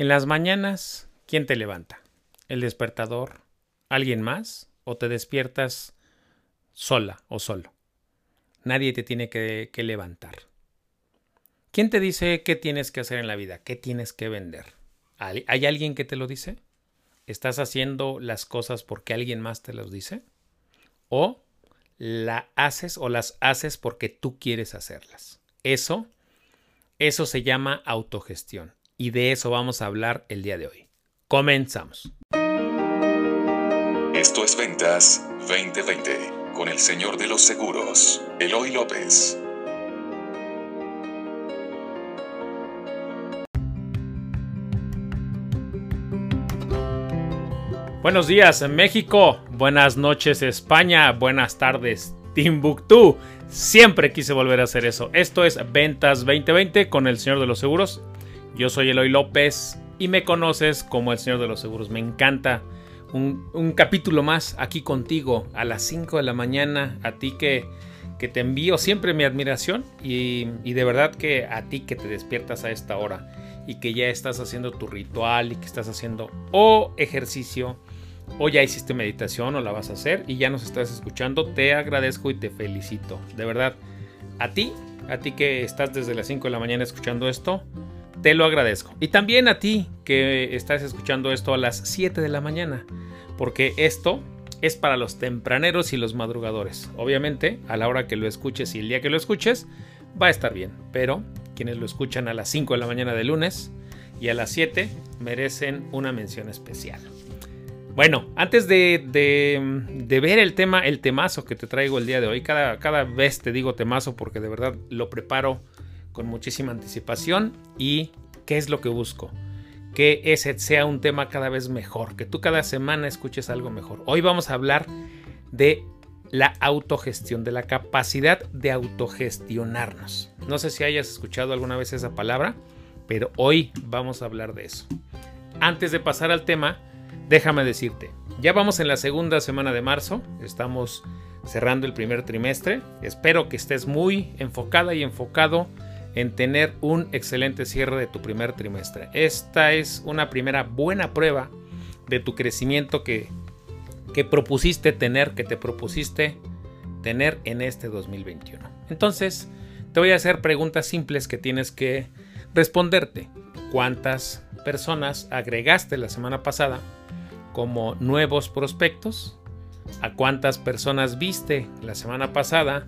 En las mañanas, ¿quién te levanta? ¿El despertador? ¿Alguien más? ¿O te despiertas sola o solo? Nadie te tiene que, levantar. ¿Quién te dice qué tienes que hacer en la vida? ¿Qué tienes que vender? ¿Hay alguien que te lo dice? ¿Estás haciendo las cosas porque alguien más te las dice? ¿O la haces o las haces porque tú quieres hacerlas? Eso, eso se llama autogestión. Y de eso vamos a hablar el día de hoy. Comenzamos. Esto es Ventas 2020 con el señor de los seguros, Eloy López. Buenos días México, buenas noches España, buenas tardes Timbuktu. Siempre quise volver a hacer eso. Esto es Ventas 2020 con el Señor de los Seguros. Yo soy Eloy López y me conoces como el Señor de los Seguros. Me encanta un, capítulo más aquí contigo a las 5 de la mañana. A ti que, que te envío siempre mi admiración y, y de verdad que a ti que te despiertas a esta hora y que ya estás haciendo tu ritual y que estás haciendo o ejercicio o ya hiciste meditación o la vas a hacer y ya nos estás escuchando, te agradezco y te felicito. De verdad, a ti, a ti que estás desde las 5 de la mañana escuchando esto, te lo agradezco. Y también a ti que estás escuchando esto a las 7 de la mañana, porque esto es para los tempraneros y los madrugadores. Obviamente, a la hora que lo escuches y el día que lo escuches, va a estar bien, pero quienes lo escuchan a las 5 de la mañana de lunes y a las 7 merecen una mención especial. Bueno, antes de, ver el tema, el temazo que te traigo el día de hoy, cada, cada vez te digo temazo porque de verdad lo preparo con muchísima anticipación y qué es lo que busco. Que ese sea un tema cada vez mejor, que tú cada semana escuches algo mejor. Hoy vamos a hablar de la autogestión, de la capacidad de autogestionarnos. No sé si hayas escuchado alguna vez esa palabra, pero hoy vamos a hablar de eso. Antes de pasar al tema, déjame decirte, ya vamos en la segunda semana de marzo, estamos cerrando el primer trimestre, espero que estés muy enfocada y enfocado en tener un excelente cierre de tu primer trimestre. Esta es una primera buena prueba de tu crecimiento que, que propusiste tener, que te propusiste tener en este 2021. Entonces, te voy a hacer preguntas simples que tienes que responderte. ¿Cuántas personas agregaste la semana pasada? como nuevos prospectos, a cuántas personas viste la semana pasada,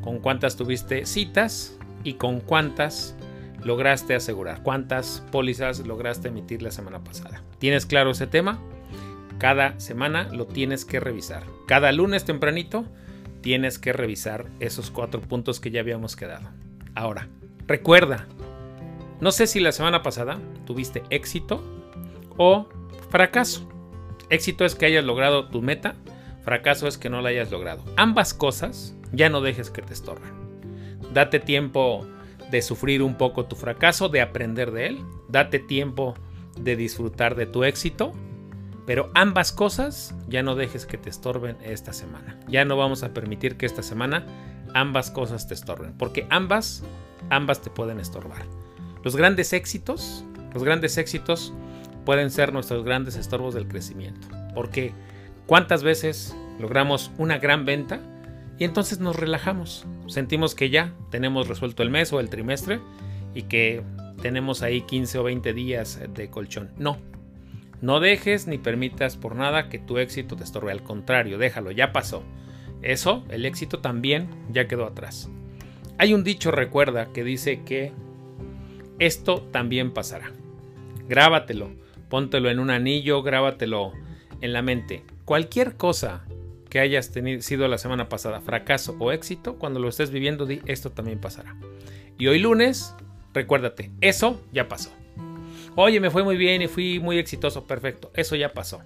con cuántas tuviste citas y con cuántas lograste asegurar, cuántas pólizas lograste emitir la semana pasada. ¿Tienes claro ese tema? Cada semana lo tienes que revisar. Cada lunes tempranito tienes que revisar esos cuatro puntos que ya habíamos quedado. Ahora, recuerda, no sé si la semana pasada tuviste éxito o fracaso. Éxito es que hayas logrado tu meta, fracaso es que no la hayas logrado. Ambas cosas ya no dejes que te estorben. Date tiempo de sufrir un poco tu fracaso, de aprender de él. Date tiempo de disfrutar de tu éxito. Pero ambas cosas ya no dejes que te estorben esta semana. Ya no vamos a permitir que esta semana ambas cosas te estorben. Porque ambas, ambas te pueden estorbar. Los grandes éxitos, los grandes éxitos pueden ser nuestros grandes estorbos del crecimiento. Porque cuántas veces logramos una gran venta y entonces nos relajamos. Sentimos que ya tenemos resuelto el mes o el trimestre y que tenemos ahí 15 o 20 días de colchón. No. No dejes ni permitas por nada que tu éxito te estorbe. Al contrario, déjalo, ya pasó. Eso, el éxito también ya quedó atrás. Hay un dicho, recuerda, que dice que esto también pasará. Grábatelo póntelo en un anillo, grábatelo en la mente. Cualquier cosa que hayas tenido, sido la semana pasada, fracaso o éxito, cuando lo estés viviendo, di esto también pasará. Y hoy lunes, recuérdate, eso ya pasó. Oye, me fue muy bien y fui muy exitoso, perfecto, eso ya pasó.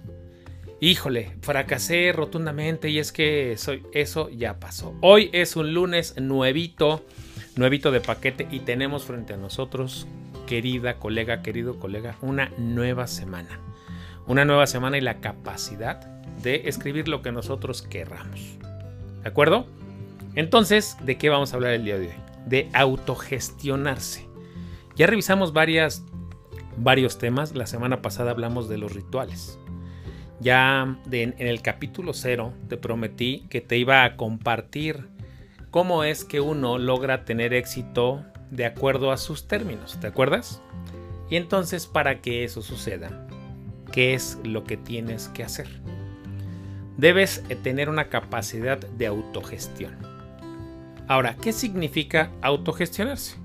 Híjole, fracasé rotundamente y es que soy, eso ya pasó. Hoy es un lunes nuevito, nuevito de paquete y tenemos frente a nosotros querida colega, querido colega, una nueva semana. Una nueva semana y la capacidad de escribir lo que nosotros querramos. ¿De acuerdo? Entonces, ¿de qué vamos a hablar el día de hoy? De autogestionarse. Ya revisamos varias, varios temas. La semana pasada hablamos de los rituales. Ya en el capítulo 0 te prometí que te iba a compartir cómo es que uno logra tener éxito de acuerdo a sus términos, ¿te acuerdas? Y entonces para que eso suceda, ¿qué es lo que tienes que hacer? Debes eh, tener una capacidad de autogestión. Ahora, ¿qué significa autogestionarse?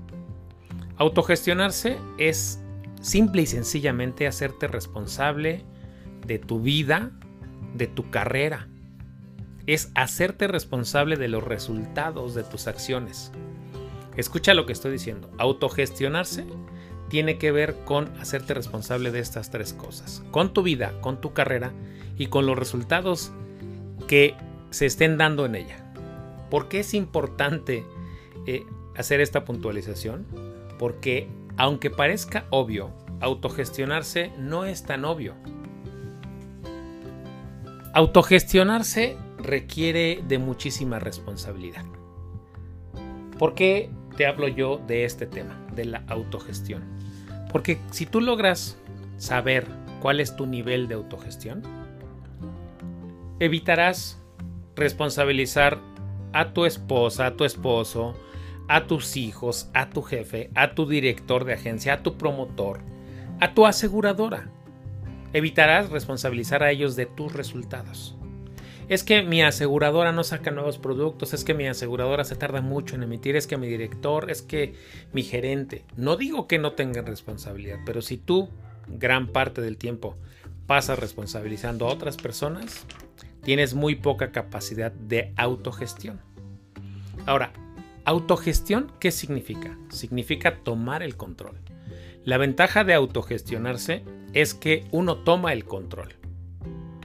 Autogestionarse es simple y sencillamente hacerte responsable de tu vida, de tu carrera. Es hacerte responsable de los resultados de tus acciones. Escucha lo que estoy diciendo. Autogestionarse tiene que ver con hacerte responsable de estas tres cosas. Con tu vida, con tu carrera y con los resultados que se estén dando en ella. ¿Por qué es importante eh, hacer esta puntualización? Porque aunque parezca obvio, autogestionarse no es tan obvio. Autogestionarse requiere de muchísima responsabilidad. ¿Por qué te hablo yo de este tema, de la autogestión? Porque si tú logras saber cuál es tu nivel de autogestión, evitarás responsabilizar a tu esposa, a tu esposo, a tus hijos, a tu jefe, a tu director de agencia, a tu promotor, a tu aseguradora evitarás responsabilizar a ellos de tus resultados. Es que mi aseguradora no saca nuevos productos, es que mi aseguradora se tarda mucho en emitir, es que mi director, es que mi gerente. No digo que no tengan responsabilidad, pero si tú gran parte del tiempo pasas responsabilizando a otras personas, tienes muy poca capacidad de autogestión. Ahora, autogestión, ¿qué significa? Significa tomar el control. La ventaja de autogestionarse es que uno toma el control.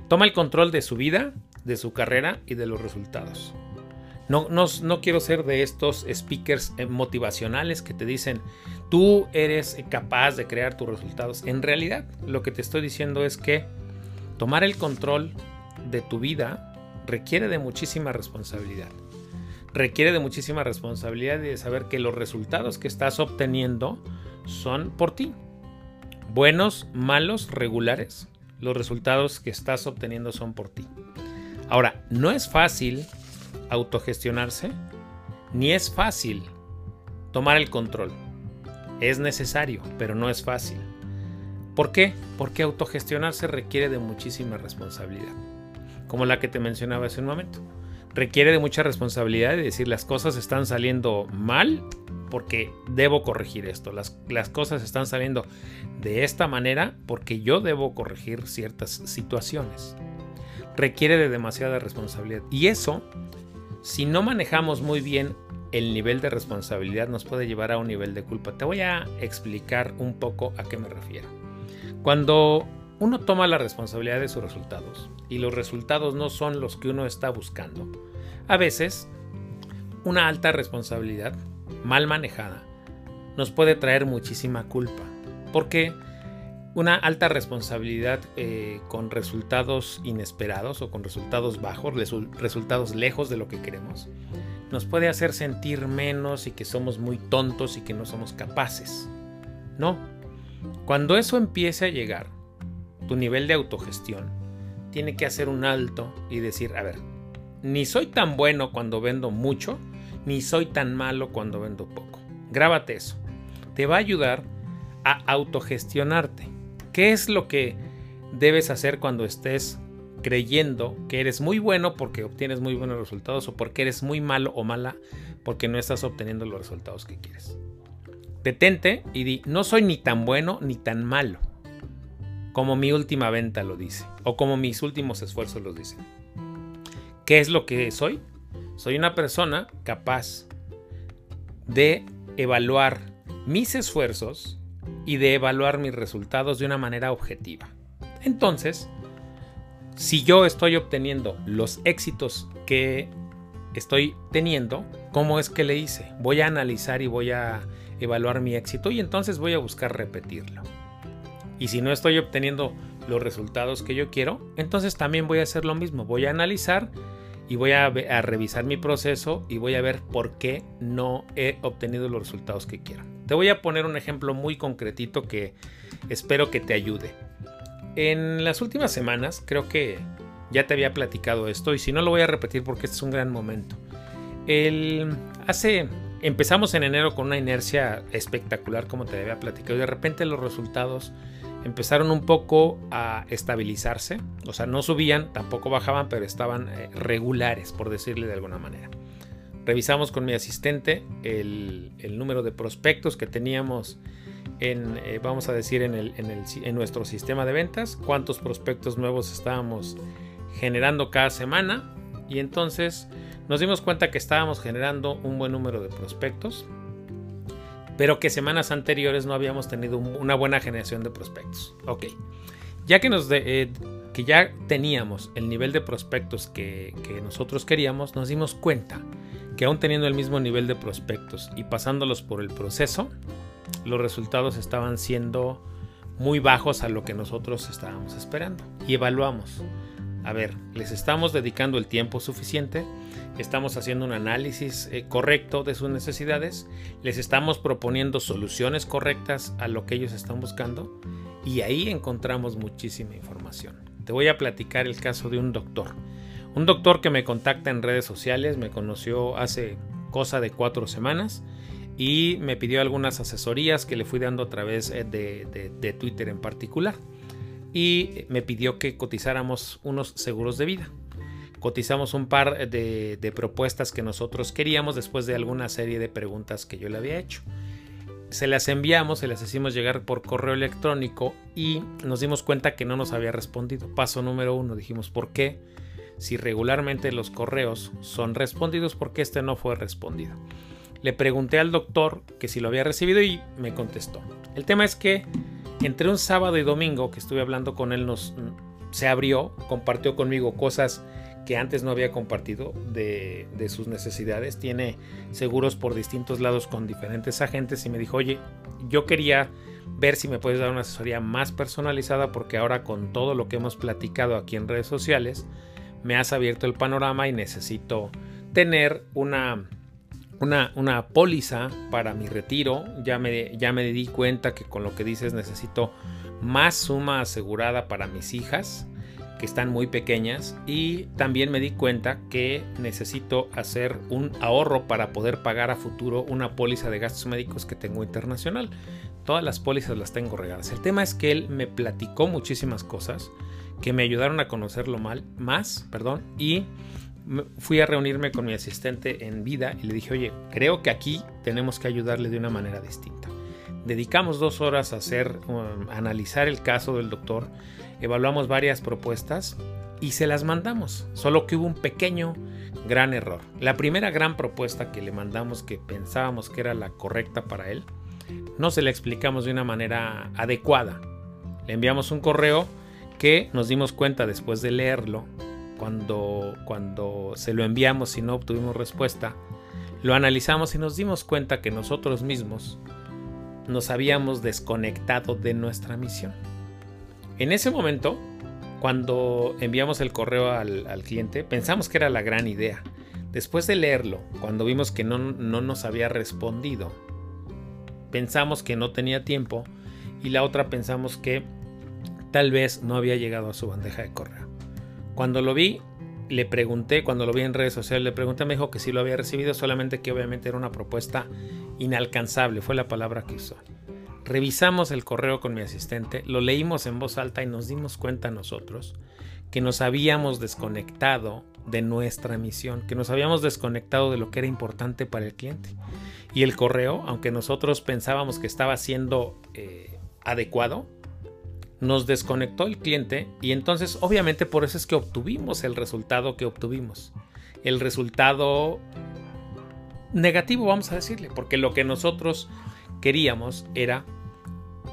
Toma el control de su vida, de su carrera y de los resultados. No, no, quiero ser de estos speakers eh, motivacionales que te dicen, tú eres capaz de crear tus resultados. En realidad, lo que te estoy diciendo es que tomar el control de tu vida requiere de muchísima responsabilidad. Requiere de muchísima responsabilidad y de saber que los resultados que estás obteniendo son por ti buenos, malos, regulares, los resultados que estás obteniendo son por ti. Ahora, no es fácil autogestionarse, ni es fácil tomar el control. Es necesario, pero no es fácil. ¿Por qué? Porque autogestionarse requiere de muchísima responsabilidad, como la que te mencionaba hace un momento. Requiere de mucha responsabilidad de decir las cosas están saliendo mal porque debo corregir esto. Las, las cosas están saliendo de esta manera porque yo debo corregir ciertas situaciones. Requiere de demasiada responsabilidad. Y eso, si no manejamos muy bien el nivel de responsabilidad, nos puede llevar a un nivel de culpa. Te voy a explicar un poco a qué me refiero. Cuando uno toma la responsabilidad de sus resultados y los resultados no son los que uno está buscando, a veces una alta responsabilidad mal manejada, nos puede traer muchísima culpa. Porque una alta responsabilidad eh, con resultados inesperados o con resultados bajos, resultados lejos de lo que queremos, nos puede hacer sentir menos y que somos muy tontos y que no somos capaces. No. Cuando eso empiece a llegar, tu nivel de autogestión tiene que hacer un alto y decir, a ver, ni soy tan bueno cuando vendo mucho, ni soy tan malo cuando vendo poco. Grábate eso. Te va a ayudar a autogestionarte. ¿Qué es lo que debes hacer cuando estés creyendo que eres muy bueno porque obtienes muy buenos resultados o porque eres muy malo o mala porque no estás obteniendo los resultados que quieres? Detente y di, no soy ni tan bueno ni tan malo como mi última venta lo dice o como mis últimos esfuerzos lo dicen. ¿Qué es lo que soy? Soy una persona capaz de evaluar mis esfuerzos y de evaluar mis resultados de una manera objetiva. Entonces, si yo estoy obteniendo los éxitos que estoy teniendo, ¿cómo es que le hice? Voy a analizar y voy a evaluar mi éxito y entonces voy a buscar repetirlo. Y si no estoy obteniendo los resultados que yo quiero, entonces también voy a hacer lo mismo. Voy a analizar y voy a, revisar mi proceso y voy a ver por qué no he obtenido los resultados que quiero. Te voy a poner un ejemplo muy concretito que espero que te ayude. En las últimas semanas creo que ya te había platicado esto y si no lo voy a repetir porque este es un gran momento. El, hace empezamos en enero con una inercia espectacular como te había platicado y de repente los resultados empezaron un poco a estabilizarse, o sea, no subían, tampoco bajaban, pero estaban eh, regulares, por decirle de alguna manera. Revisamos con mi asistente el, número de prospectos que teníamos en, eh, vamos a decir, en, nuestro sistema de ventas, cuántos prospectos nuevos estábamos generando cada semana y entonces nos dimos cuenta que estábamos generando un buen número de prospectos, pero que semanas anteriores no habíamos tenido una buena generación de prospectos. Ok, ya que, nos eh, que ya teníamos el nivel de prospectos que nosotros queríamos, nos dimos cuenta que aún teniendo el mismo nivel de prospectos y pasándolos por el proceso, los resultados estaban siendo muy bajos a lo que nosotros estábamos esperando. Y evaluamos. A ver, les estamos dedicando el tiempo suficiente estamos haciendo un análisis eh, correcto de sus necesidades, les estamos proponiendo soluciones correctas a lo que ellos están buscando y ahí encontramos muchísima información. Te voy a platicar el caso de un doctor. Un doctor que me contacta en redes sociales, me conoció hace cosa de cuatro semanas y me pidió algunas asesorías que le fui dando a través eh, de Twitter en particular. Y me pidió que cotizáramos unos seguros de vida cotizamos un par de, propuestas que nosotros queríamos después de alguna serie de preguntas que yo le había hecho. Se las enviamos, se las hicimos llegar por correo electrónico y nos dimos cuenta que no nos había respondido. Paso número uno, dijimos, ¿por qué? Si regularmente los correos son respondidos, ¿por qué este no fue respondido? Le pregunté al doctor que si lo había recibido y me contestó. El tema es que entre un sábado y domingo que estuve hablando con él, nos, se abrió, compartió conmigo cosas que antes no había compartido de, sus necesidades. Tiene seguros por distintos lados con diferentes agentes y me dijo, oye, yo quería ver si me puedes dar una asesoría más personalizada porque ahora con todo lo que hemos platicado aquí en redes sociales, me has abierto el panorama y necesito tener una, una, una póliza para mi retiro. Ya me, ya me di cuenta que con lo que dices necesito más suma asegurada para mis hijas que están muy pequeñas y también me di cuenta que necesito hacer un ahorro para poder pagar a futuro una póliza de gastos médicos que tengo internacional. Todas las pólizas las tengo regadas. El tema es que él me platicó muchísimas cosas que me ayudaron a conocerlo mal, más, perdón, y fui a reunirme con mi asistente en vida y le dije, oye, creo que aquí tenemos que ayudarle de una manera distinta. Dedicamos dos horas a hacer, um, analizar el caso del doctor evaluamos varias propuestas y se las mandamos, solo que hubo un pequeño gran error. La primera gran propuesta que le mandamos que pensábamos que era la correcta para él, no se la explicamos de una manera adecuada. Le enviamos un correo que nos dimos cuenta después de leerlo, cuando, cuando se lo enviamos y no obtuvimos respuesta, lo analizamos y nos dimos cuenta que nosotros mismos nos habíamos desconectado de nuestra misión. En ese momento, cuando enviamos el correo al, cliente, pensamos que era la gran idea. Después de leerlo, cuando vimos que no, no nos había respondido, pensamos que no tenía tiempo y la otra pensamos que tal vez no había llegado a su bandeja de correo. Cuando lo vi, le pregunté, cuando lo vi en redes sociales, le pregunté, me dijo que sí lo había recibido, solamente que obviamente era una propuesta inalcanzable, fue la palabra que usó. Revisamos el correo con mi asistente, lo leímos en voz alta y nos dimos cuenta nosotros que nos habíamos desconectado de nuestra misión, que nos habíamos desconectado de lo que era importante para el cliente. Y el correo, aunque nosotros pensábamos que estaba siendo eh, adecuado, nos desconectó el cliente y entonces obviamente por eso es que obtuvimos el resultado que obtuvimos. El resultado negativo, vamos a decirle, porque lo que nosotros queríamos era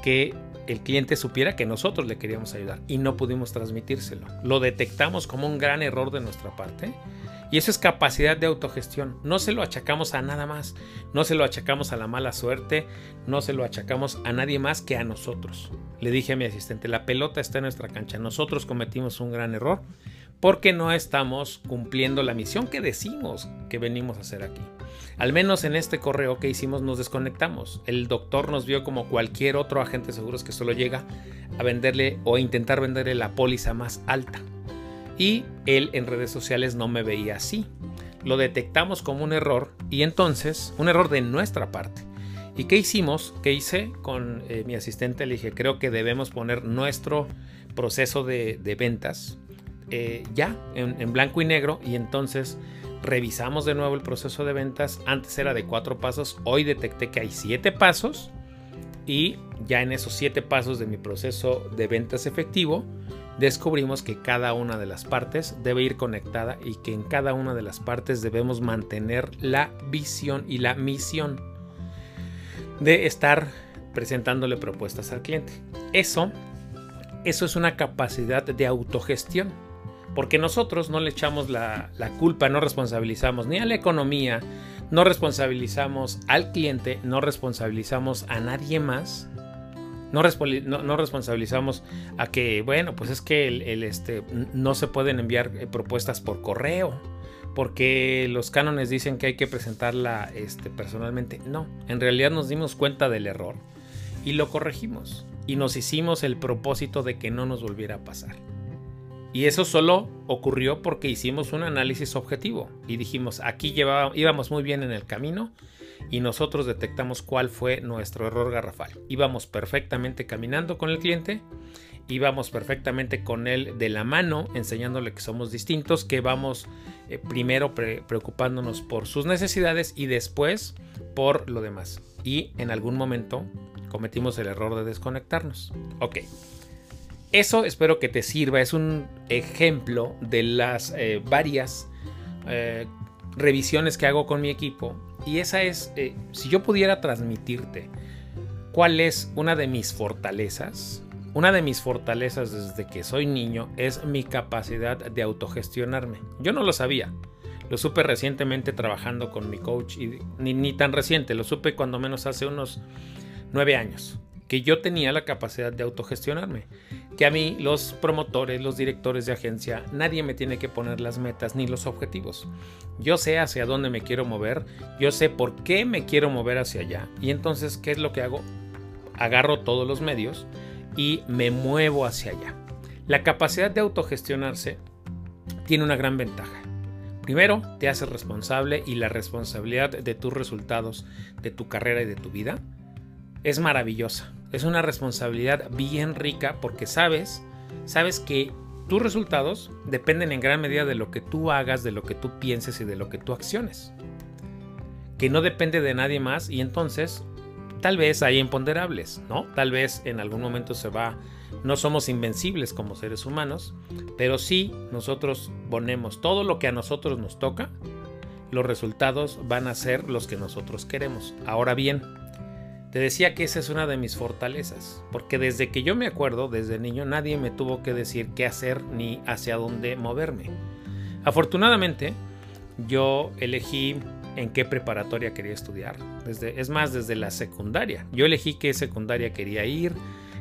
que el cliente supiera que nosotros le queríamos ayudar y no pudimos transmitírselo. Lo detectamos como un gran error de nuestra parte y eso es capacidad de autogestión. No se lo achacamos a nada más, no se lo achacamos a la mala suerte, no se lo achacamos a nadie más que a nosotros. Le dije a mi asistente, la pelota está en nuestra cancha, nosotros cometimos un gran error, porque no estamos cumpliendo la misión que decimos que venimos a hacer aquí. Al menos en este correo que hicimos nos desconectamos. El doctor nos vio como cualquier otro agente de seguros que solo llega a venderle o intentar venderle la póliza más alta. Y él en redes sociales no me veía así. Lo detectamos como un error y entonces un error de nuestra parte. ¿Y qué hicimos? ¿Qué hice con eh, mi asistente? Le dije, creo que debemos poner nuestro proceso de, ventas eh, ya en blanco y negro y entonces revisamos de nuevo el proceso de ventas. Antes era de cuatro pasos, hoy detecté que hay siete pasos y ya en esos siete pasos de mi proceso de ventas efectivo descubrimos que cada una de las partes debe ir conectada y que en cada una de las partes debemos mantener la visión y la misión de estar presentándole propuestas al cliente. Eso, eso es una capacidad de autogestión porque nosotros no le echamos la, culpa, no responsabilizamos ni a la economía, no responsabilizamos al cliente, no responsabilizamos a nadie más. No, responsabilizamos a que, bueno, pues es que el, este, no se pueden enviar eh, propuestas por correo, porque los cánones dicen que hay que presentarla este, personalmente. No, en realidad nos dimos cuenta del error y lo corregimos y nos hicimos el propósito de que no nos volviera a pasar. Y eso solo ocurrió porque hicimos un análisis objetivo y dijimos, aquí íbamos muy bien en el camino y nosotros detectamos cuál fue nuestro error garrafal. Íbamos perfectamente caminando con el cliente, íbamos perfectamente con él de la mano, enseñándole que somos distintos, que vamos eh, primero preocupándonos por sus necesidades y después por lo demás. Y en algún momento cometimos el error de desconectarnos. Ok. Eso espero que te sirva. Es un ejemplo de las eh, varias eh, revisiones que hago con mi equipo. Y esa es, eh, si yo pudiera transmitirte cuál es una de mis fortalezas. Una de mis fortalezas desde que soy niño es mi capacidad de autogestionarme. Yo no lo sabía. Lo supe recientemente trabajando con mi coach y ni, ni tan reciente, lo supe cuando menos hace unos nueve años que yo tenía la capacidad de autogestionarme, que a mí los promotores, los directores de agencia, nadie me tiene que poner las metas ni los objetivos. Yo sé hacia dónde me quiero mover, yo sé por qué me quiero mover hacia allá y entonces, ¿qué es lo que hago? Agarro todos los medios y me muevo hacia allá. La capacidad de autogestionarse tiene una gran ventaja. Primero, te hace responsable y la responsabilidad de tus resultados, de tu carrera y de tu vida es maravillosa. Es una responsabilidad bien rica porque sabes, sabes que tus resultados dependen en gran medida de lo que tú hagas, de lo que tú pienses y de lo que tú acciones. Que no depende de nadie más y entonces tal vez hay imponderables, ¿no? Tal vez en algún momento se va, no somos invencibles como seres humanos, pero sí nosotros ponemos todo lo que a nosotros nos toca, los resultados van a ser los que nosotros queremos. Ahora bien, te decía que esa es una de mis fortalezas, porque desde que yo me acuerdo, desde niño, nadie me tuvo que decir qué hacer ni hacia dónde moverme. Afortunadamente, yo elegí en qué preparatoria quería estudiar. Desde, es más, desde la secundaria. Yo elegí qué secundaria quería ir,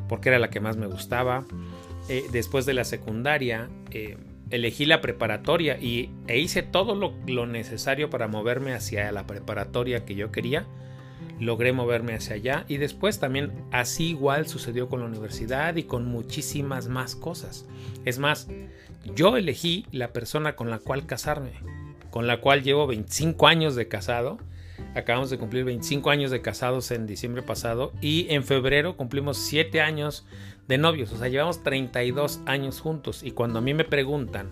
porque era la que más me gustaba. Eh, después de la secundaria, eh, elegí la preparatoria y, e hice todo lo, lo necesario para moverme hacia la preparatoria que yo quería logré moverme hacia allá y después también así igual sucedió con la universidad y con muchísimas más cosas. Es más, yo elegí la persona con la cual casarme, con la cual llevo 25 años de casado. Acabamos de cumplir 25 años de casados en diciembre pasado y en febrero cumplimos 7 años de novios, o sea, llevamos 32 años juntos y cuando a mí me preguntan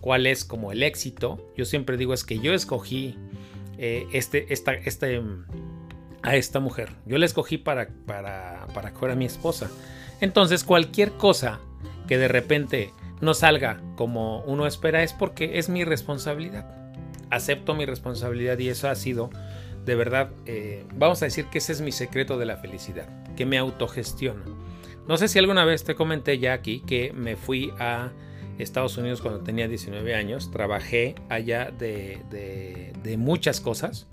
cuál es como el éxito, yo siempre digo es que yo escogí eh, este, esta, este a esta mujer. Yo la escogí para, para, para que fuera mi esposa. Entonces cualquier cosa que de repente no salga como uno espera es porque es mi responsabilidad. Acepto mi responsabilidad y eso ha sido de verdad, eh, vamos a decir que ese es mi secreto de la felicidad, que me autogestiono. No sé si alguna vez te comenté ya aquí que me fui a Estados Unidos cuando tenía 19 años, trabajé allá de, de, de muchas cosas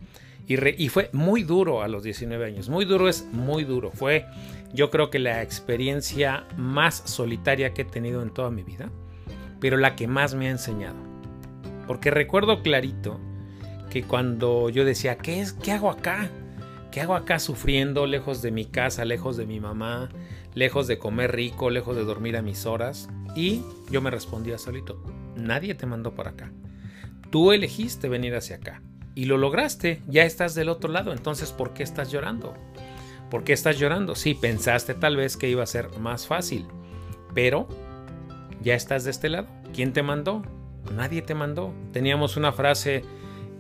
y, fue muy duro a los 19 años. Muy duro es muy duro. Fue yo creo que la experiencia más solitaria que he tenido en toda mi vida. pero la que más me ha enseñado. Porque recuerdo clarito que cuando yo decía, ¿qué es? ¿Qué hago acá? ¿Qué hago acá sufriendo lejos de mi casa, lejos de mi mamá, lejos de comer rico, lejos de dormir a mis horas? Y yo me respondía solito, nadie te mandó para acá. Tú elegiste venir hacia acá y lo lograste, ya estás del otro lado, entonces ¿por qué estás llorando? ¿Por qué estás llorando? Sí, pensaste tal vez que iba a ser más fácil, pero ya estás de este lado. ¿Quién te mandó? Nadie te mandó. Teníamos una frase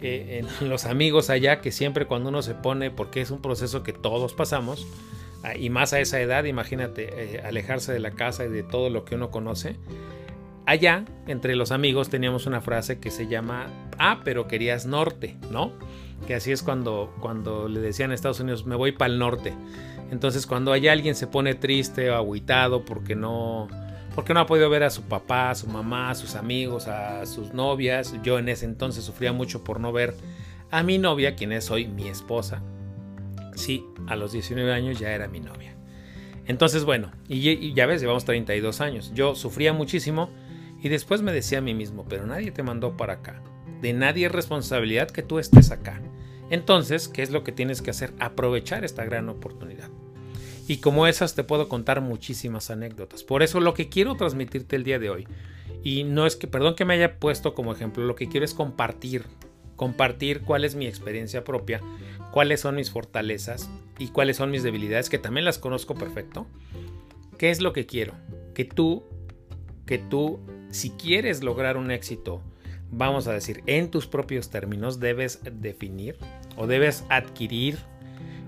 eh, en los amigos allá que siempre cuando uno se pone, porque es un proceso que todos pasamos, ah, y más a esa edad, imagínate, eh, alejarse de la casa y de todo lo que uno conoce. Allá, entre los amigos, teníamos una frase que se llama, ah, pero querías norte, ¿no? Que así es cuando, cuando le decían a Estados Unidos, me voy para el norte. Entonces, cuando hay alguien se pone triste o agüitado porque no, porque no ha podido ver a su papá, a su mamá, a sus amigos, a sus novias. Yo en ese entonces sufría mucho por no ver a mi novia, quien es hoy mi esposa. Sí, a los 19 años ya era mi novia. Entonces, bueno, y, ya ves, llevamos 32 años. Yo sufría muchísimo y después me decía a mí mismo, pero nadie te mandó para acá. De nadie es responsabilidad que tú estés acá. Entonces, ¿qué es lo que tienes que hacer? Aprovechar esta gran oportunidad. Y como esas te puedo contar muchísimas anécdotas. Por eso lo que quiero transmitirte el día de hoy, y no es que, perdón que me haya puesto como ejemplo, lo que quiero es compartir, compartir cuál es mi experiencia propia, cuáles son mis fortalezas y cuáles son mis debilidades, que también las conozco perfecto. ¿Qué es lo que quiero? Que tú, que tú, si quieres lograr un éxito, vamos a decir, en tus propios términos, debes definir o debes adquirir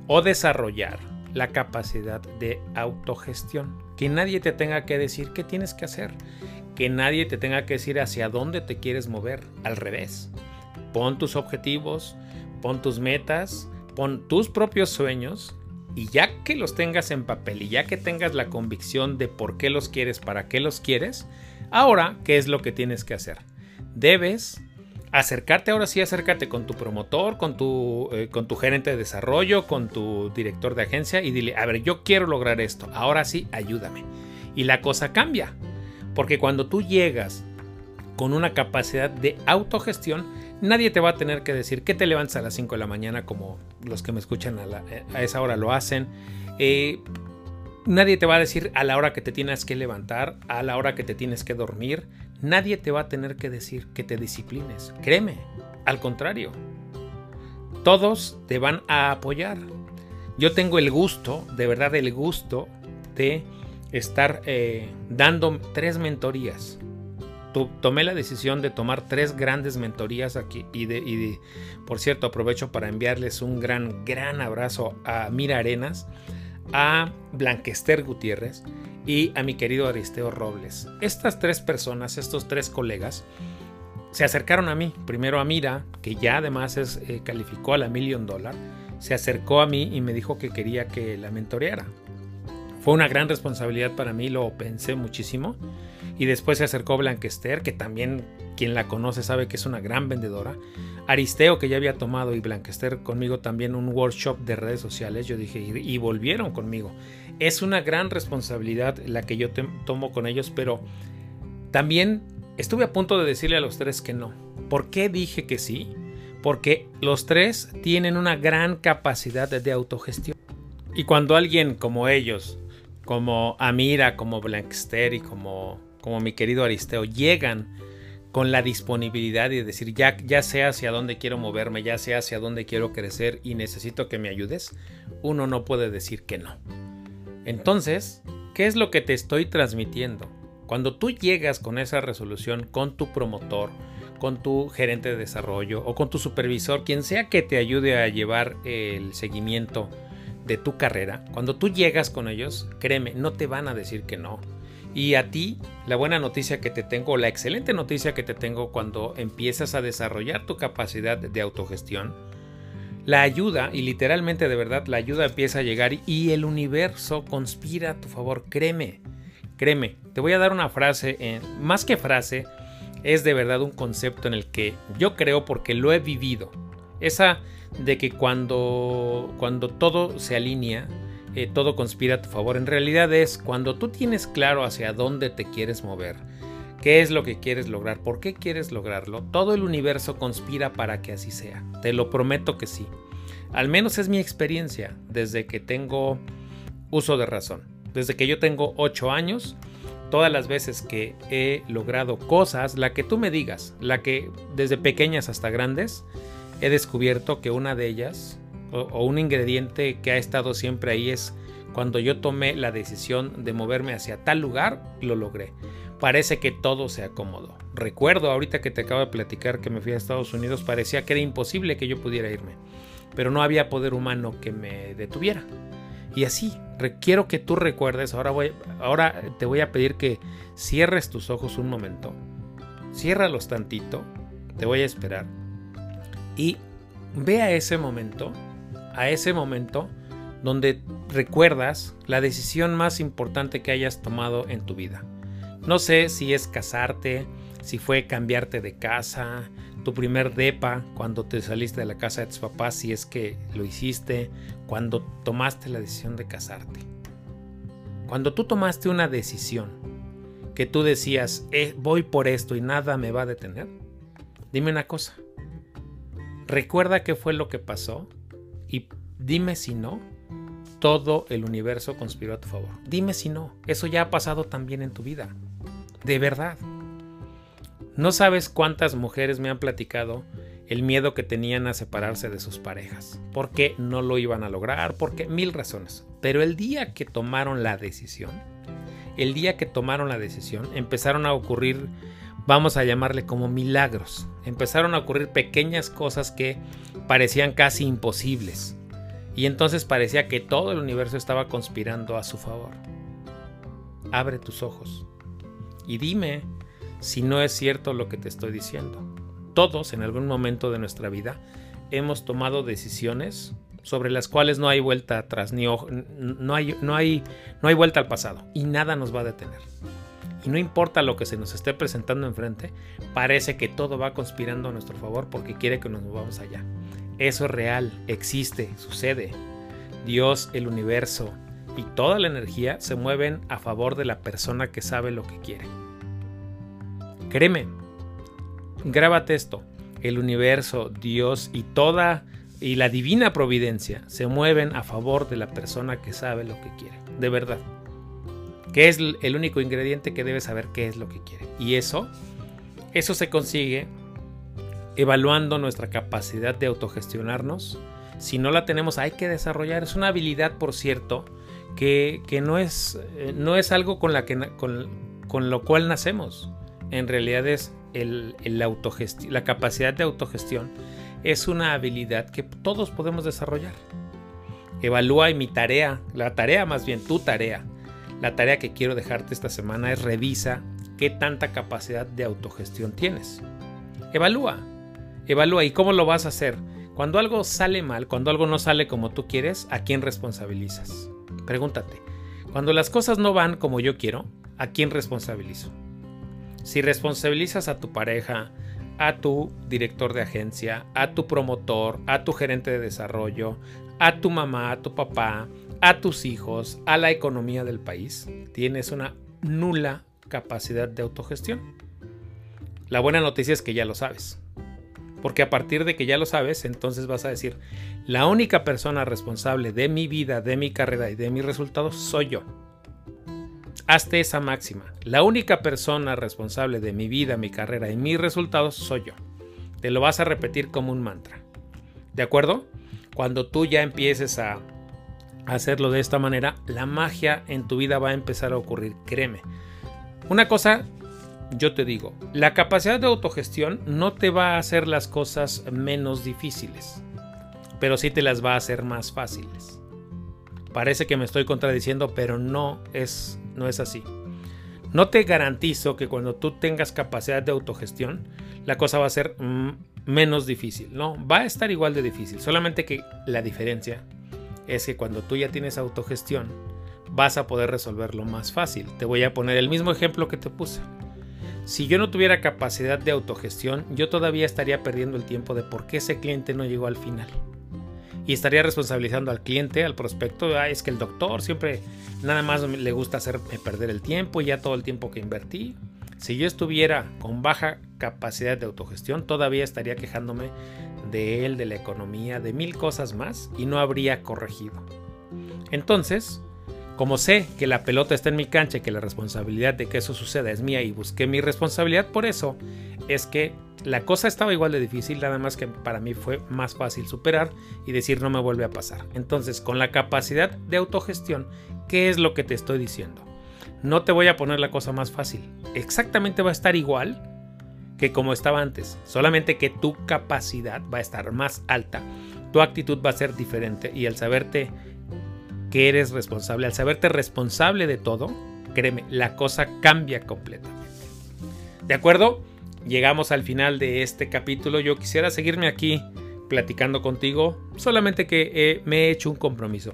o desarrollar la capacidad de autogestión. Que nadie te tenga que decir qué tienes que hacer. Que nadie te tenga que decir hacia dónde te quieres mover. Al revés. Pon tus objetivos, pon tus metas, pon tus propios sueños y ya que los tengas en papel y ya que tengas la convicción de por qué los quieres, para qué los quieres, ahora, ¿qué es lo que tienes que hacer? Debes acercarte ahora sí, acércate con tu promotor, con tu, eh, con tu gerente de desarrollo, con tu director de agencia y dile, a ver, yo quiero lograr esto, ahora sí, ayúdame. Y la cosa cambia, porque cuando tú llegas con una capacidad de autogestión, nadie te va a tener que decir que te levantas a las 5 de la mañana como los que me escuchan a, esa hora lo hacen. Eh, nadie te va a decir a la hora que te tienes que levantar, a la hora que te tienes que dormir. Nadie te va a tener que decir que te disciplines. Créeme, al contrario. Todos te van a apoyar. Yo tengo el gusto, de verdad el gusto, de estar eh, dando tres mentorías. Tomé la decisión de tomar tres grandes mentorías aquí y, de, y por cierto aprovecho para enviarles un gran, gran abrazo a Mira Arenas, a Blanquester Gutiérrez y a mi querido Aristeo Robles. Estas tres personas, estos tres colegas, se acercaron a mí. Primero a Mira, que ya además es, eh, calificó a la Million Dollar, se acercó a mí y me dijo que quería que la mentoreara. Fue una gran responsabilidad para mí, lo pensé muchísimo. Y después se acercó Blanquester, que también quien la conoce sabe que es una gran vendedora. Aristeo, que ya había tomado, y Blanquester conmigo también un workshop de redes sociales. Yo dije, y volvieron conmigo es una gran responsabilidad la que yo tomo con ellos, pero también estuve a punto de decirle a los tres que no. ¿Por qué dije que sí? Porque los tres tienen una gran capacidad de autogestión. Y cuando alguien como ellos, como Amira, como Blankster y como, como mi querido Aristeo, llegan con la disponibilidad de decir ya, ya sé hacia dónde quiero moverme, ya sé hacia dónde quiero crecer y necesito que me ayudes, uno no puede decir que no. Entonces, ¿qué es lo que te estoy transmitiendo? Cuando tú llegas con esa resolución con tu promotor, con tu gerente de desarrollo o con tu supervisor, quien sea que te ayude a llevar el seguimiento de tu carrera, cuando tú llegas con ellos, créeme, no te van a decir que no. Y a ti, la buena noticia que te tengo, la excelente noticia que te tengo cuando empiezas a desarrollar tu capacidad de autogestión, la ayuda, y literalmente de verdad, la ayuda empieza a llegar y el universo conspira a tu favor. Créeme, créeme. Te voy a dar una frase, en, más que frase, es de verdad un concepto en el que yo creo porque lo he vivido. Esa de que cuando, cuando todo se alinea, eh, todo conspira a tu favor. En realidad es cuando tú tienes claro hacia dónde te quieres mover, ¿Qué es lo que quieres lograr? ¿Por qué quieres lograrlo? Todo el universo conspira para que así sea. Te lo prometo que sí. Al menos es mi experiencia desde que tengo uso de razón. Desde que yo tengo 8 años, todas las veces que he logrado cosas, la que tú me digas, la que desde pequeñas hasta grandes, he descubierto que una de ellas, o, un ingrediente que ha estado siempre ahí es cuando yo tomé la decisión de moverme hacia tal lugar, lo logré. Parece que todo se acomodó. Recuerdo ahorita que te acabo de platicar que me fui a Estados Unidos, parecía que era imposible que yo pudiera irme, pero no había poder humano que me detuviera. Y así, quiero que tú recuerdes, ahora, voy, ahora te voy a pedir que cierres tus ojos un momento, ciérralos tantito, te voy a esperar y ve a ese momento, a ese momento donde recuerdas la decisión más importante que hayas tomado en tu vida. No sé si es casarte, si fue cambiarte de casa, tu primer depa cuando te saliste de la casa de tus papás, si es que lo hiciste, cuando tomaste la decisión de casarte. Cuando tú tomaste una decisión que tú decías, eh, voy por esto y nada me va a detener, dime una cosa. Recuerda qué fue lo que pasó y dime si no, todo el universo conspiró a tu favor. Dime si no, eso ya ha pasado también en tu vida. De verdad. No sabes cuántas mujeres me han platicado el miedo que tenían a separarse de sus parejas, porque no lo iban a lograr, porque mil razones. Pero el día que tomaron la decisión, el día que tomaron la decisión, empezaron a ocurrir, vamos a llamarle como milagros. Empezaron a ocurrir pequeñas cosas que parecían casi imposibles. Y entonces parecía que todo el universo estaba conspirando a su favor. Abre tus ojos y dime si no es cierto lo que te estoy diciendo. Todos en algún momento de nuestra vida hemos tomado decisiones sobre las cuales no hay vuelta atrás, ni no, hay, no, hay, no hay vuelta al pasado y nada nos va a detener. Y no importa lo que se nos esté presentando enfrente, parece que todo va conspirando a nuestro favor porque quiere que nos movamos allá. Eso es real, existe, sucede. Dios, el universo y toda la energía se mueven a favor de la persona que sabe lo que quiere. Créeme, grábate esto. El universo, Dios y toda y la divina providencia se mueven a favor de la persona que sabe lo que quiere. De verdad. Que es el único ingrediente que debe saber qué es lo que quiere. Y eso, eso se consigue evaluando nuestra capacidad de autogestionarnos. Si no la tenemos, hay que desarrollar. Es una habilidad, por cierto, que, no, es, eh, no es algo con, la que, con, con lo cual nacemos en realidad es el, la capacidad de autogestión, es una habilidad que todos podemos desarrollar. Evalúa mi tarea, la tarea más bien tu tarea, la tarea que quiero dejarte esta semana es revisa qué tanta capacidad de autogestión tienes. Evalúa, evalúa y cómo lo vas a hacer. Cuando algo sale mal, cuando algo no sale como tú quieres, ¿a quién responsabilizas? Pregúntate, cuando las cosas no van como yo quiero, ¿a quién responsabilizo? Si responsabilizas a tu pareja, a tu director de agencia, a tu promotor, a tu gerente de desarrollo, a tu mamá, a tu papá, a tus hijos, a la economía del país, tienes una nula capacidad de autogestión. La buena noticia es que ya lo sabes. Porque a partir de que ya lo sabes, entonces vas a decir, la única persona responsable de mi vida, de mi carrera y de mis resultados soy yo. Hazte esa máxima. La única persona responsable de mi vida, mi carrera y mis resultados soy yo. Te lo vas a repetir como un mantra. ¿De acuerdo? Cuando tú ya empieces a hacerlo de esta manera, la magia en tu vida va a empezar a ocurrir, créeme. Una cosa, yo te digo, la capacidad de autogestión no te va a hacer las cosas menos difíciles, pero sí te las va a hacer más fáciles. Parece que me estoy contradiciendo, pero no es no es así. No te garantizo que cuando tú tengas capacidad de autogestión, la cosa va a ser mm, menos difícil. No, va a estar igual de difícil. Solamente que la diferencia es que cuando tú ya tienes autogestión, vas a poder resolverlo más fácil. Te voy a poner el mismo ejemplo que te puse. Si yo no tuviera capacidad de autogestión, yo todavía estaría perdiendo el tiempo de por qué ese cliente no llegó al final y estaría responsabilizando al cliente, al prospecto. es que el doctor siempre nada más le gusta hacerme perder el tiempo y ya todo el tiempo que invertí. Si yo estuviera con baja capacidad de autogestión, todavía estaría quejándome de él, de la economía, de mil cosas más y no habría corregido. Entonces, como sé que la pelota está en mi cancha y que la responsabilidad de que eso suceda es mía y busqué mi responsabilidad, por eso es que la cosa estaba igual de difícil, nada más que para mí fue más fácil superar y decir no me vuelve a pasar. Entonces, con la capacidad de autogestión, ¿qué es lo que te estoy diciendo? No te voy a poner la cosa más fácil. Exactamente va a estar igual que como estaba antes. Solamente que tu capacidad va a estar más alta. Tu actitud va a ser diferente. Y al saberte que eres responsable, al saberte responsable de todo, créeme, la cosa cambia completamente. ¿De acuerdo? Llegamos al final de este capítulo. Yo quisiera seguirme aquí platicando contigo, solamente que me he hecho un compromiso.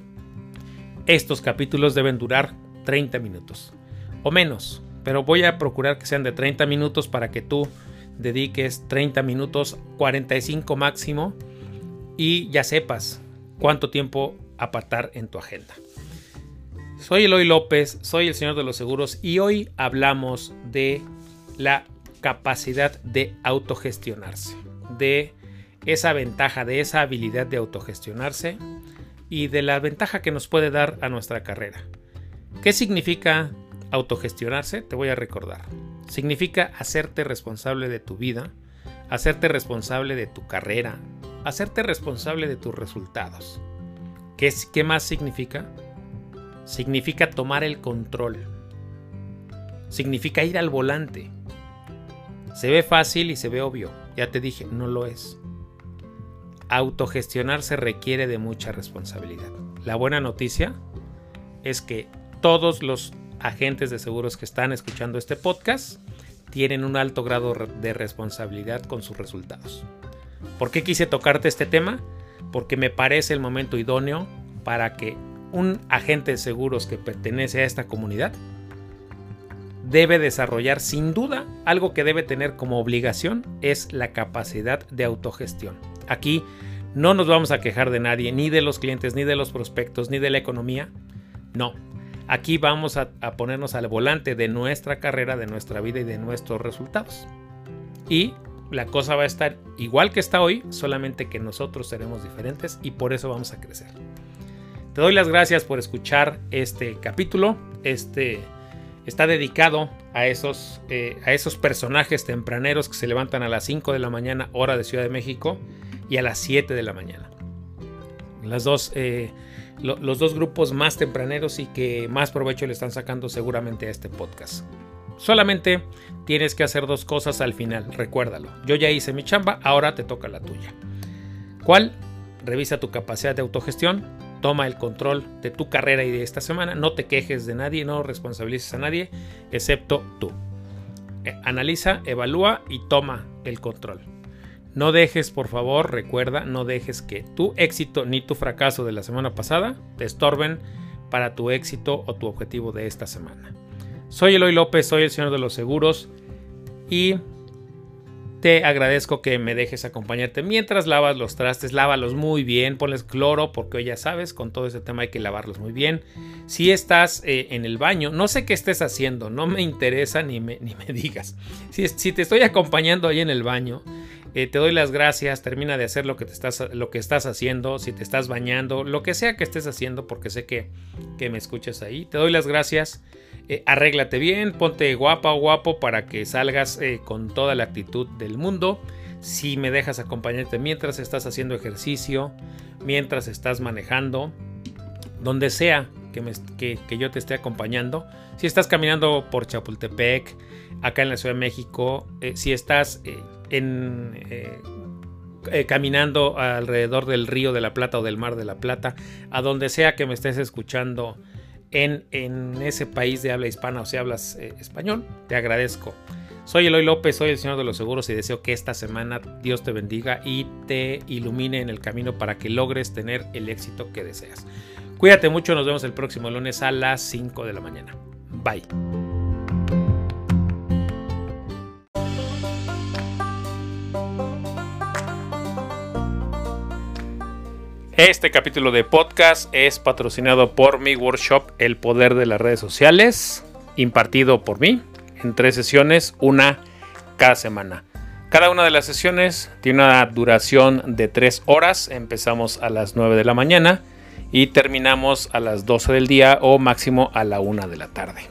Estos capítulos deben durar 30 minutos o menos, pero voy a procurar que sean de 30 minutos para que tú dediques 30 minutos, 45 máximo y ya sepas cuánto tiempo apartar en tu agenda. Soy Eloy López, soy el señor de los seguros y hoy hablamos de la capacidad de autogestionarse, de esa ventaja, de esa habilidad de autogestionarse y de la ventaja que nos puede dar a nuestra carrera. ¿Qué significa autogestionarse? Te voy a recordar. Significa hacerte responsable de tu vida, hacerte responsable de tu carrera, hacerte responsable de tus resultados. ¿Qué, más significa? Significa tomar el control. Significa ir al volante. Se ve fácil y se ve obvio. Ya te dije, no lo es. Autogestionarse requiere de mucha responsabilidad. La buena noticia es que todos los agentes de seguros que están escuchando este podcast tienen un alto grado de responsabilidad con sus resultados. ¿Por qué quise tocarte este tema? Porque me parece el momento idóneo para que un agente de seguros que pertenece a esta comunidad debe desarrollar sin duda algo que debe tener como obligación es la capacidad de autogestión. Aquí no nos vamos a quejar de nadie, ni de los clientes, ni de los prospectos, ni de la economía. No, Aquí vamos a, ponernos al volante de nuestra carrera, de nuestra vida y de nuestros resultados. Y la cosa va a estar igual que está hoy, solamente que nosotros seremos diferentes y por eso vamos a crecer. Te doy las gracias por escuchar este capítulo. Este está dedicado a esos, eh, a esos personajes tempraneros que se levantan a las 5 de la mañana, hora de Ciudad de México, y a las 7 de la mañana. Las dos eh, los dos grupos más tempraneros y que más provecho le están sacando seguramente a este podcast. Solamente tienes que hacer dos cosas al final, recuérdalo. Yo ya hice mi chamba, ahora te toca la tuya. ¿Cuál? Revisa tu capacidad de autogestión, toma el control de tu carrera y de esta semana, no te quejes de nadie, no responsabilices a nadie, excepto tú. Eh, analiza, evalúa y toma el control. No dejes, por favor, recuerda, no dejes que tu éxito ni tu fracaso de la semana pasada te estorben para tu éxito o tu objetivo de esta semana. Soy Eloy López, soy el señor de los seguros y te agradezco que me dejes acompañarte mientras lavas los trastes, lávalos muy bien, ponles cloro porque hoy ya sabes, con todo ese tema hay que lavarlos muy bien. Si estás eh, en el baño, no sé qué estés haciendo, no me interesa ni me, ni me digas. Si, si te estoy acompañando ahí en el baño, eh, te doy las gracias, termina de hacer lo que, te estás, lo que estás haciendo, si te estás bañando, lo que sea que estés haciendo, porque sé que, que me escuchas ahí. Te doy las gracias, eh, arréglate bien, ponte guapa o guapo para que salgas eh, con toda la actitud del mundo. Si me dejas acompañarte mientras estás haciendo ejercicio, mientras estás manejando, donde sea que, que, yo te esté acompañando. Si estás caminando por Chapultepec, acá en la Ciudad de México, si estás en, eh, eh, caminando alrededor del río de la Plata o del mar de la Plata, a donde sea que me estés escuchando en, ese país de habla hispana o si hablas eh, español, te agradezco. Soy Eloy López, soy el Señor de los Seguros y deseo que esta semana Dios te bendiga y te ilumine en el camino para que logres tener el éxito que deseas. Cuídate mucho, nos vemos el próximo lunes a las 5 de la mañana. Bye. Este capítulo de podcast es patrocinado por mi workshop El Poder de las Redes Sociales, impartido por mí, en tres sesiones, una cada semana. Cada una de las sesiones tiene una duración de tres horas. Empezamos a las 9 de la mañana y terminamos a las 12 del día o máximo a la 1 de la tarde.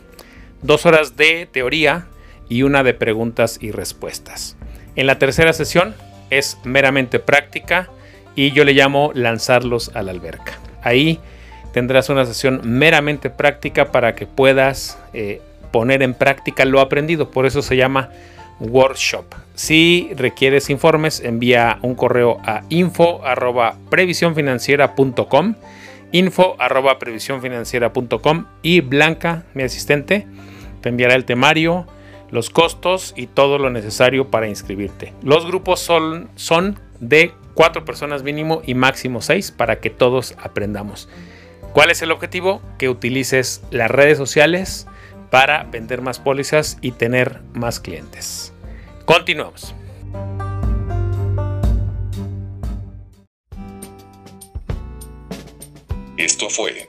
Dos horas de teoría y una de preguntas y respuestas. En la tercera sesión es meramente práctica y yo le llamo lanzarlos a la alberca. Ahí tendrás una sesión meramente práctica para que puedas eh, poner en práctica lo aprendido. Por eso se llama workshop. Si requieres informes, envía un correo a info info y Blanca, mi asistente, te enviará el temario, los costos y todo lo necesario para inscribirte. Los grupos son, son de cuatro personas mínimo y máximo seis para que todos aprendamos. ¿Cuál es el objetivo? Que utilices las redes sociales para vender más pólizas y tener más clientes. Continuamos. Esto fue